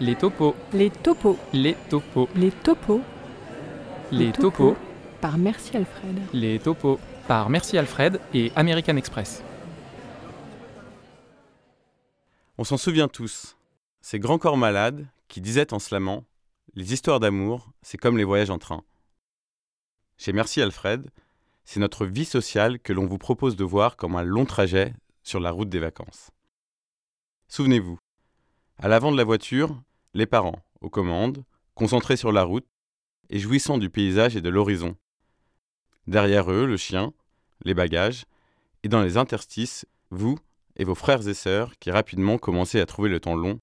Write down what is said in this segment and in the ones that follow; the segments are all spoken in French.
Les topos. Les topos. Les topos. Les topos. Les topos. Par Merci Alfred. Les topos. Par Merci Alfred et American Express. On s'en souvient tous. Ces grands corps malades qui disaient en slamant Les histoires d'amour, c'est comme les voyages en train. Chez Merci Alfred, c'est notre vie sociale que l'on vous propose de voir comme un long trajet sur la route des vacances. Souvenez-vous, à l'avant de la voiture, les parents, aux commandes, concentrés sur la route et jouissant du paysage et de l'horizon. Derrière eux, le chien, les bagages, et dans les interstices, vous et vos frères et sœurs qui rapidement commencez à trouver le temps long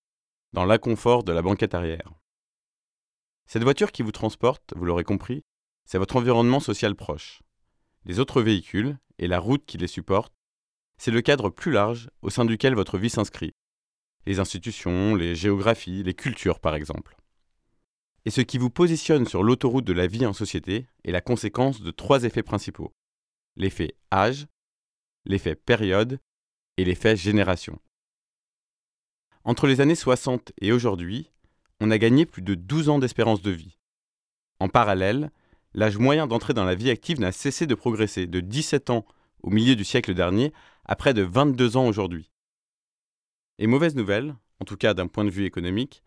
dans l'inconfort de la banquette arrière. Cette voiture qui vous transporte, vous l'aurez compris, c'est votre environnement social proche. Les autres véhicules et la route qui les supporte, c'est le cadre plus large au sein duquel votre vie s'inscrit. Les institutions, les géographies, les cultures par exemple. Et ce qui vous positionne sur l'autoroute de la vie en société est la conséquence de trois effets principaux. L'effet âge, l'effet période et l'effet génération. Entre les années 60 et aujourd'hui, on a gagné plus de 12 ans d'espérance de vie. En parallèle, l'âge moyen d'entrer dans la vie active n'a cessé de progresser de 17 ans au milieu du siècle dernier à près de 22 ans aujourd'hui. Et mauvaise nouvelle, en tout cas d'un point de vue économique,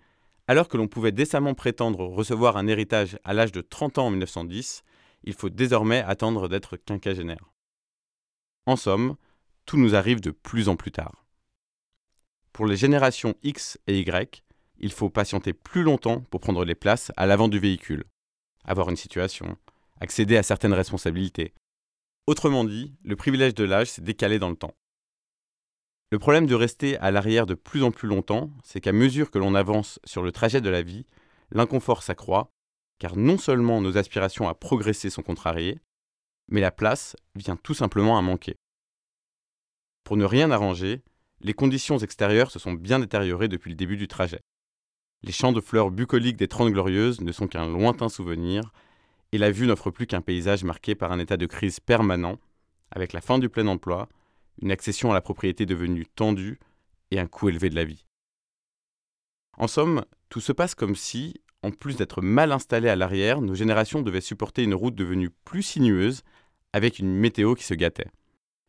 alors que l'on pouvait décemment prétendre recevoir un héritage à l'âge de 30 ans en 1910, il faut désormais attendre d'être quinquagénaire. En somme, tout nous arrive de plus en plus tard. Pour les générations X et Y, il faut patienter plus longtemps pour prendre les places à l'avant du véhicule, avoir une situation, accéder à certaines responsabilités. Autrement dit, le privilège de l'âge s'est décalé dans le temps. Le problème de rester à l'arrière de plus en plus longtemps, c'est qu'à mesure que l'on avance sur le trajet de la vie, l'inconfort s'accroît, car non seulement nos aspirations à progresser sont contrariées, mais la place vient tout simplement à manquer. Pour ne rien arranger, les conditions extérieures se sont bien détériorées depuis le début du trajet. Les champs de fleurs bucoliques des Trente Glorieuses ne sont qu'un lointain souvenir, et la vue n'offre plus qu'un paysage marqué par un état de crise permanent, avec la fin du plein emploi, une accession à la propriété devenue tendue et un coût élevé de la vie. En somme, tout se passe comme si, en plus d'être mal installées à l'arrière, nos générations devaient supporter une route devenue plus sinueuse, avec une météo qui se gâtait.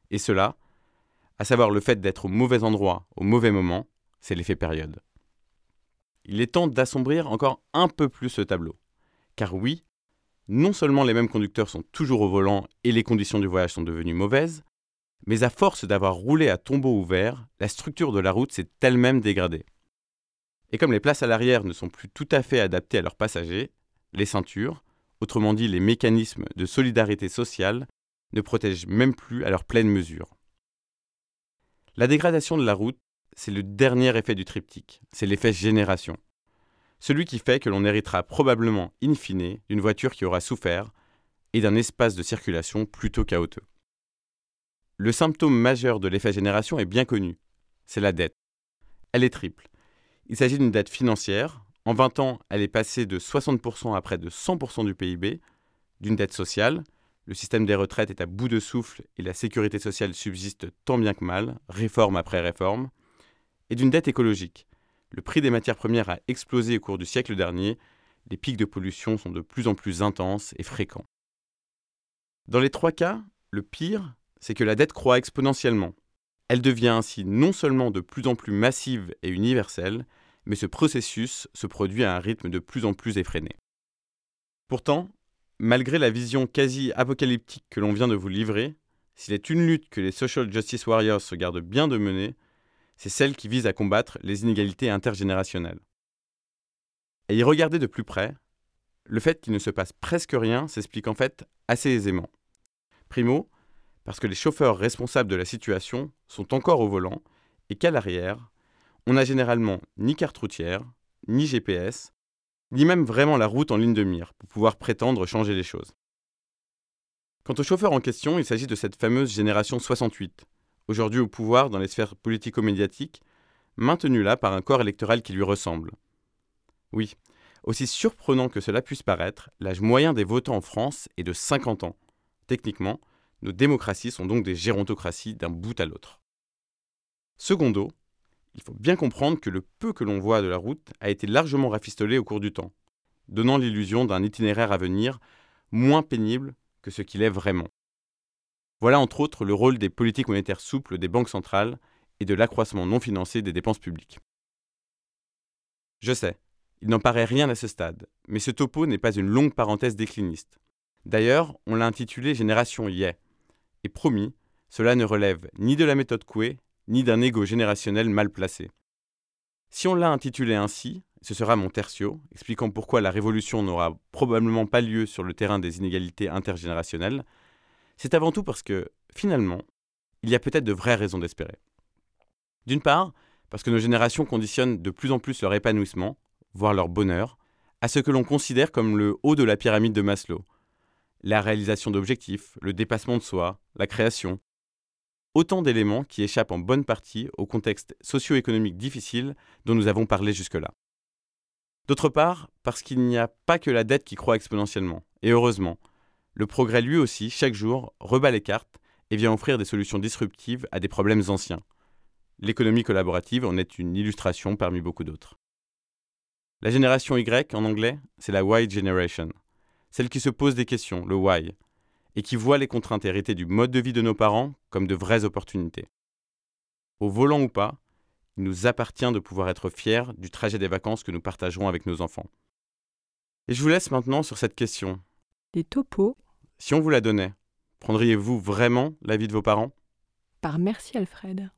Et cela, à savoir le fait d'être au mauvais endroit au mauvais moment, c'est l'effet période il est temps d'assombrir encore un peu plus ce tableau. Car oui, non seulement les mêmes conducteurs sont toujours au volant et les conditions du voyage sont devenues mauvaises, mais à force d'avoir roulé à tombeau ouvert, la structure de la route s'est elle-même dégradée. Et comme les places à l'arrière ne sont plus tout à fait adaptées à leurs passagers, les ceintures, autrement dit les mécanismes de solidarité sociale, ne protègent même plus à leur pleine mesure. La dégradation de la route c'est le dernier effet du triptyque, c'est l'effet génération. Celui qui fait que l'on héritera probablement in fine d'une voiture qui aura souffert et d'un espace de circulation plutôt chaotique. Le symptôme majeur de l'effet génération est bien connu, c'est la dette. Elle est triple. Il s'agit d'une dette financière. En 20 ans, elle est passée de 60% à près de 100% du PIB, d'une dette sociale. Le système des retraites est à bout de souffle et la sécurité sociale subsiste tant bien que mal, réforme après réforme et d'une dette écologique. Le prix des matières premières a explosé au cours du siècle dernier, les pics de pollution sont de plus en plus intenses et fréquents. Dans les trois cas, le pire, c'est que la dette croît exponentiellement. Elle devient ainsi non seulement de plus en plus massive et universelle, mais ce processus se produit à un rythme de plus en plus effréné. Pourtant, malgré la vision quasi apocalyptique que l'on vient de vous livrer, s'il est une lutte que les social justice warriors se gardent bien de mener, c'est celle qui vise à combattre les inégalités intergénérationnelles. Et y regarder de plus près, le fait qu'il ne se passe presque rien s'explique en fait assez aisément. Primo, parce que les chauffeurs responsables de la situation sont encore au volant et qu'à l'arrière, on n'a généralement ni carte routière, ni GPS, ni même vraiment la route en ligne de mire pour pouvoir prétendre changer les choses. Quant aux chauffeurs en question, il s'agit de cette fameuse génération 68, aujourd'hui au pouvoir dans les sphères politico-médiatiques, maintenu là par un corps électoral qui lui ressemble. Oui, aussi surprenant que cela puisse paraître, l'âge moyen des votants en France est de 50 ans. Techniquement, nos démocraties sont donc des gérontocraties d'un bout à l'autre. Secondo, il faut bien comprendre que le peu que l'on voit de la route a été largement rafistolé au cours du temps, donnant l'illusion d'un itinéraire à venir moins pénible que ce qu'il est vraiment. Voilà entre autres le rôle des politiques monétaires souples des banques centrales et de l'accroissement non financé des dépenses publiques. Je sais, il n'en paraît rien à ce stade, mais ce topo n'est pas une longue parenthèse décliniste. D'ailleurs, on l'a intitulé Génération Yé. Et promis, cela ne relève ni de la méthode Coué, ni d'un ego générationnel mal placé. Si on l'a intitulé ainsi, ce sera mon tertio, expliquant pourquoi la révolution n'aura probablement pas lieu sur le terrain des inégalités intergénérationnelles, c'est avant tout parce que, finalement, il y a peut-être de vraies raisons d'espérer. D'une part, parce que nos générations conditionnent de plus en plus leur épanouissement, voire leur bonheur, à ce que l'on considère comme le haut de la pyramide de Maslow. La réalisation d'objectifs, le dépassement de soi, la création. Autant d'éléments qui échappent en bonne partie au contexte socio-économique difficile dont nous avons parlé jusque-là. D'autre part, parce qu'il n'y a pas que la dette qui croît exponentiellement, et heureusement, le progrès lui aussi, chaque jour, rebat les cartes et vient offrir des solutions disruptives à des problèmes anciens. L'économie collaborative en est une illustration parmi beaucoup d'autres. La génération Y, en anglais, c'est la Y Generation, celle qui se pose des questions, le why, et qui voit les contraintes héritées du mode de vie de nos parents comme de vraies opportunités. Au volant ou pas, il nous appartient de pouvoir être fiers du trajet des vacances que nous partagerons avec nos enfants. Et je vous laisse maintenant sur cette question. Des topos. Si on vous la donnait, prendriez-vous vraiment l'avis de vos parents? Par Merci Alfred.